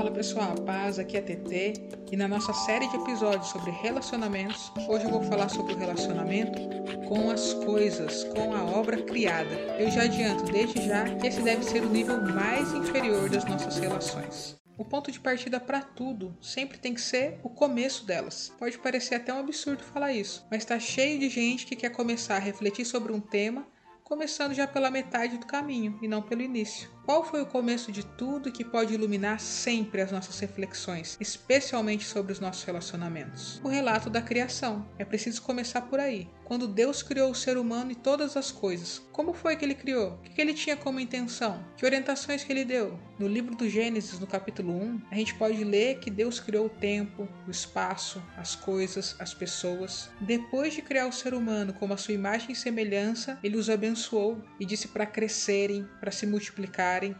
Fala pessoal, paz, aqui é TT e na nossa série de episódios sobre relacionamentos, hoje eu vou falar sobre o relacionamento com as coisas, com a obra criada. Eu já adianto desde já que esse deve ser o nível mais inferior das nossas relações. O ponto de partida para tudo sempre tem que ser o começo delas. Pode parecer até um absurdo falar isso, mas está cheio de gente que quer começar a refletir sobre um tema começando já pela metade do caminho e não pelo início. Qual foi o começo de tudo que pode iluminar sempre as nossas reflexões, especialmente sobre os nossos relacionamentos? O relato da criação. É preciso começar por aí. Quando Deus criou o ser humano e todas as coisas, como foi que ele criou? O que ele tinha como intenção? Que orientações que ele deu? No livro do Gênesis, no capítulo 1, a gente pode ler que Deus criou o tempo, o espaço, as coisas, as pessoas. Depois de criar o ser humano como a sua imagem e semelhança, ele os abençoou e disse para crescerem, para se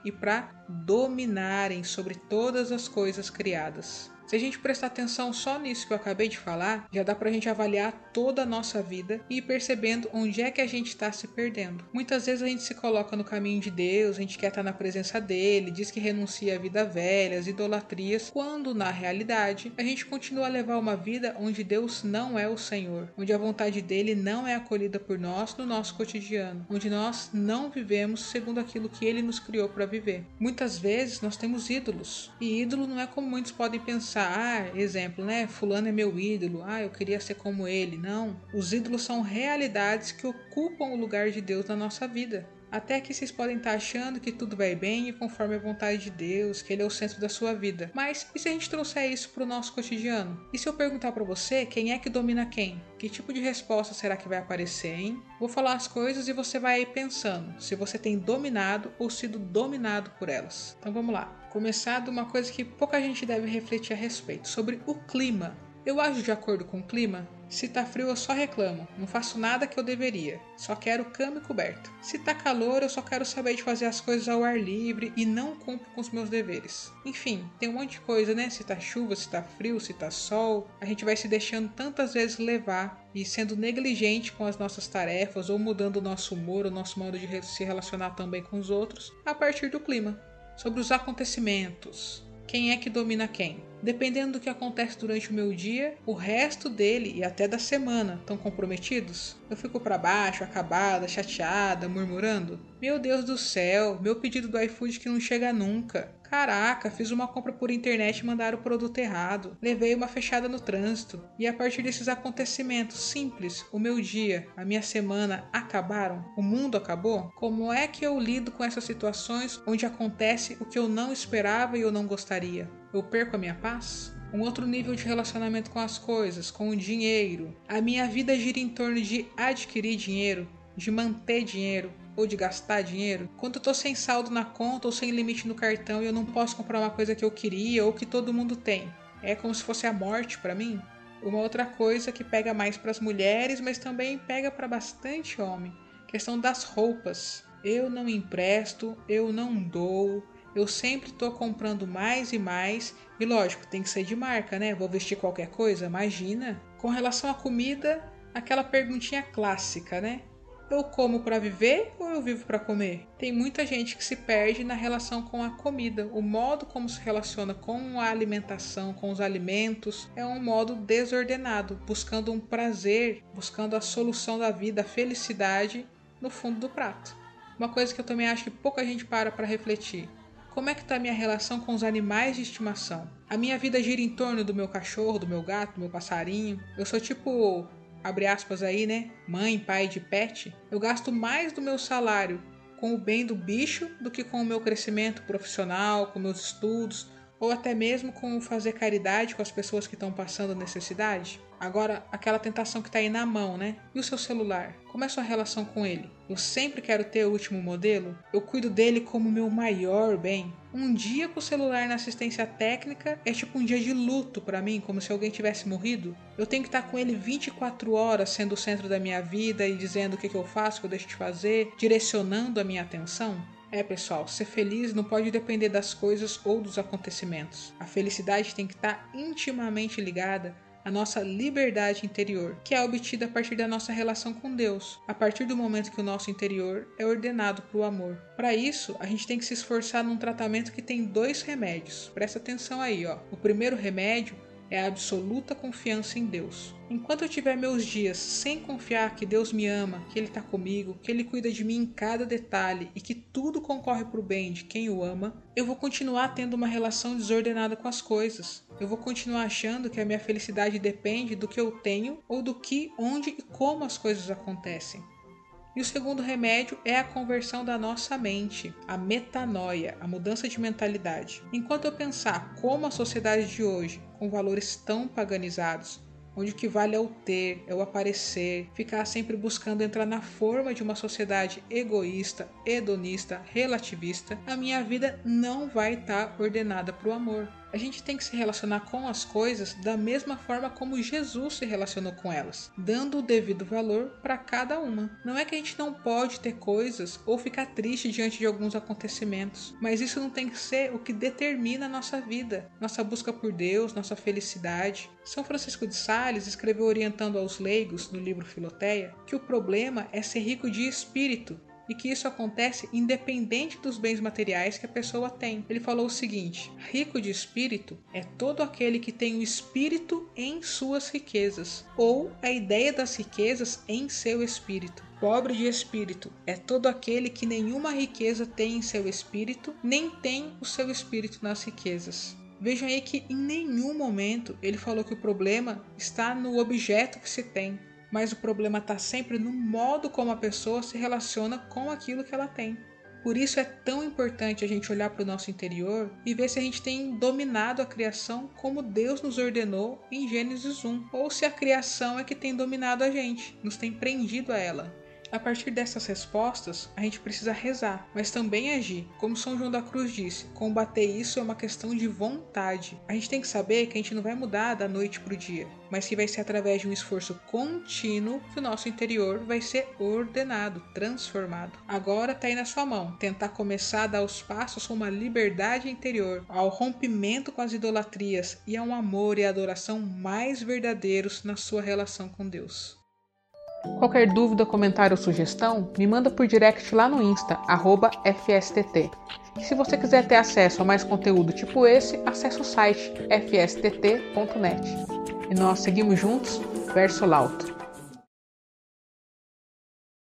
e para dominarem sobre todas as coisas criadas. Se a gente prestar atenção só nisso que eu acabei de falar, já dá pra gente avaliar toda a nossa vida e ir percebendo onde é que a gente está se perdendo. Muitas vezes a gente se coloca no caminho de Deus, a gente quer estar na presença dele, diz que renuncia à vida velha, às idolatrias, quando na realidade a gente continua a levar uma vida onde Deus não é o Senhor, onde a vontade dele não é acolhida por nós no nosso cotidiano, onde nós não vivemos segundo aquilo que ele nos criou para viver. Muitas vezes nós temos ídolos, e ídolo não é como muitos podem pensar ah, exemplo, né? Fulano é meu ídolo, ah, eu queria ser como ele. Não. Os ídolos são realidades que ocupam o lugar de Deus na nossa vida. Até que vocês podem estar achando que tudo vai bem e conforme a vontade de Deus, que Ele é o centro da sua vida. Mas e se a gente trouxer isso para o nosso cotidiano? E se eu perguntar para você quem é que domina quem? Que tipo de resposta será que vai aparecer, hein? Vou falar as coisas e você vai pensando se você tem dominado ou sido dominado por elas. Então vamos lá. Começar de uma coisa que pouca gente deve refletir a respeito, sobre o clima. Eu ajo de acordo com o clima? Se tá frio, eu só reclamo. Não faço nada que eu deveria. Só quero cama e coberto. Se tá calor, eu só quero saber de fazer as coisas ao ar livre e não cumpro com os meus deveres. Enfim, tem um monte de coisa, né? Se tá chuva, se tá frio, se tá sol. A gente vai se deixando tantas vezes levar e sendo negligente com as nossas tarefas ou mudando o nosso humor, o nosso modo de se relacionar também com os outros a partir do clima. Sobre os acontecimentos, quem é que domina quem. Dependendo do que acontece durante o meu dia, o resto dele e até da semana estão comprometidos? Eu fico para baixo, acabada, chateada, murmurando? Meu Deus do céu, meu pedido do iFood que não chega nunca. Caraca, fiz uma compra por internet e mandaram o produto errado. Levei uma fechada no trânsito. E a partir desses acontecimentos simples, o meu dia, a minha semana acabaram? O mundo acabou? Como é que eu lido com essas situações onde acontece o que eu não esperava e eu não gostaria? Eu perco a minha paz? um outro nível de relacionamento com as coisas, com o dinheiro. A minha vida gira em torno de adquirir dinheiro, de manter dinheiro, ou de gastar dinheiro, quando eu tô sem saldo na conta ou sem limite no cartão e eu não posso comprar uma coisa que eu queria ou que todo mundo tem. É como se fosse a morte para mim. Uma outra coisa que pega mais para as mulheres, mas também pega para bastante homem, questão das roupas. Eu não empresto, eu não dou, eu sempre estou comprando mais e mais. E lógico, tem que ser de marca, né? Vou vestir qualquer coisa, imagina. Com relação à comida, aquela perguntinha clássica, né? Eu como para viver ou eu vivo para comer? Tem muita gente que se perde na relação com a comida. O modo como se relaciona com a alimentação, com os alimentos, é um modo desordenado, buscando um prazer, buscando a solução da vida, a felicidade no fundo do prato. Uma coisa que eu também acho que pouca gente para para refletir. Como é que está a minha relação com os animais de estimação? A minha vida gira em torno do meu cachorro, do meu gato, do meu passarinho. Eu sou tipo abre aspas aí, né? Mãe, pai de pet, eu gasto mais do meu salário com o bem do bicho do que com o meu crescimento profissional, com meus estudos, ou até mesmo com fazer caridade com as pessoas que estão passando necessidade. Agora, aquela tentação que está aí na mão, né? E o seu celular? Como é a sua relação com ele? Eu sempre quero ter o último modelo? Eu cuido dele como meu maior bem? Um dia com o celular na assistência técnica é tipo um dia de luto para mim, como se alguém tivesse morrido. Eu tenho que estar com ele 24 horas sendo o centro da minha vida e dizendo o que, que eu faço, o que eu deixo de fazer, direcionando a minha atenção. É, pessoal, ser feliz não pode depender das coisas ou dos acontecimentos. A felicidade tem que estar intimamente ligada a nossa liberdade interior, que é obtida a partir da nossa relação com Deus, a partir do momento que o nosso interior é ordenado para o amor. Para isso, a gente tem que se esforçar num tratamento que tem dois remédios. Presta atenção aí, ó. O primeiro remédio é a absoluta confiança em Deus. Enquanto eu tiver meus dias sem confiar que Deus me ama, que Ele está comigo, que Ele cuida de mim em cada detalhe e que tudo concorre para o bem de quem o ama, eu vou continuar tendo uma relação desordenada com as coisas. Eu vou continuar achando que a minha felicidade depende do que eu tenho ou do que, onde e como as coisas acontecem. E o segundo remédio é a conversão da nossa mente, a metanoia, a mudança de mentalidade. Enquanto eu pensar como a sociedade de hoje, com valores tão paganizados, onde o que vale é o ter, é o aparecer, ficar sempre buscando entrar na forma de uma sociedade egoísta, hedonista, relativista, a minha vida não vai estar tá ordenada para o amor. A gente tem que se relacionar com as coisas da mesma forma como Jesus se relacionou com elas, dando o devido valor para cada uma. Não é que a gente não pode ter coisas ou ficar triste diante de alguns acontecimentos, mas isso não tem que ser o que determina a nossa vida, nossa busca por Deus, nossa felicidade. São Francisco de Sales escreveu orientando aos leigos no livro Filoteia que o problema é ser rico de espírito e que isso acontece independente dos bens materiais que a pessoa tem. Ele falou o seguinte: rico de espírito é todo aquele que tem o espírito em suas riquezas, ou a ideia das riquezas em seu espírito. Pobre de espírito é todo aquele que nenhuma riqueza tem em seu espírito, nem tem o seu espírito nas riquezas. Vejam aí que em nenhum momento ele falou que o problema está no objeto que se tem, mas o problema está sempre no modo como a pessoa se relaciona com aquilo que ela tem. Por isso é tão importante a gente olhar para o nosso interior e ver se a gente tem dominado a criação como Deus nos ordenou em Gênesis 1, ou se a criação é que tem dominado a gente, nos tem prendido a ela. A partir dessas respostas, a gente precisa rezar, mas também agir. Como São João da Cruz disse, combater isso é uma questão de vontade. A gente tem que saber que a gente não vai mudar da noite para o dia, mas que vai ser através de um esforço contínuo que o nosso interior vai ser ordenado, transformado. Agora está aí na sua mão tentar começar a dar os passos com uma liberdade interior, ao rompimento com as idolatrias e a um amor e adoração mais verdadeiros na sua relação com Deus. Qualquer dúvida, comentário ou sugestão, me manda por direct lá no Insta, FSTT. E se você quiser ter acesso a mais conteúdo tipo esse, acesse o site fstt.net. E nós seguimos juntos, verso lauto.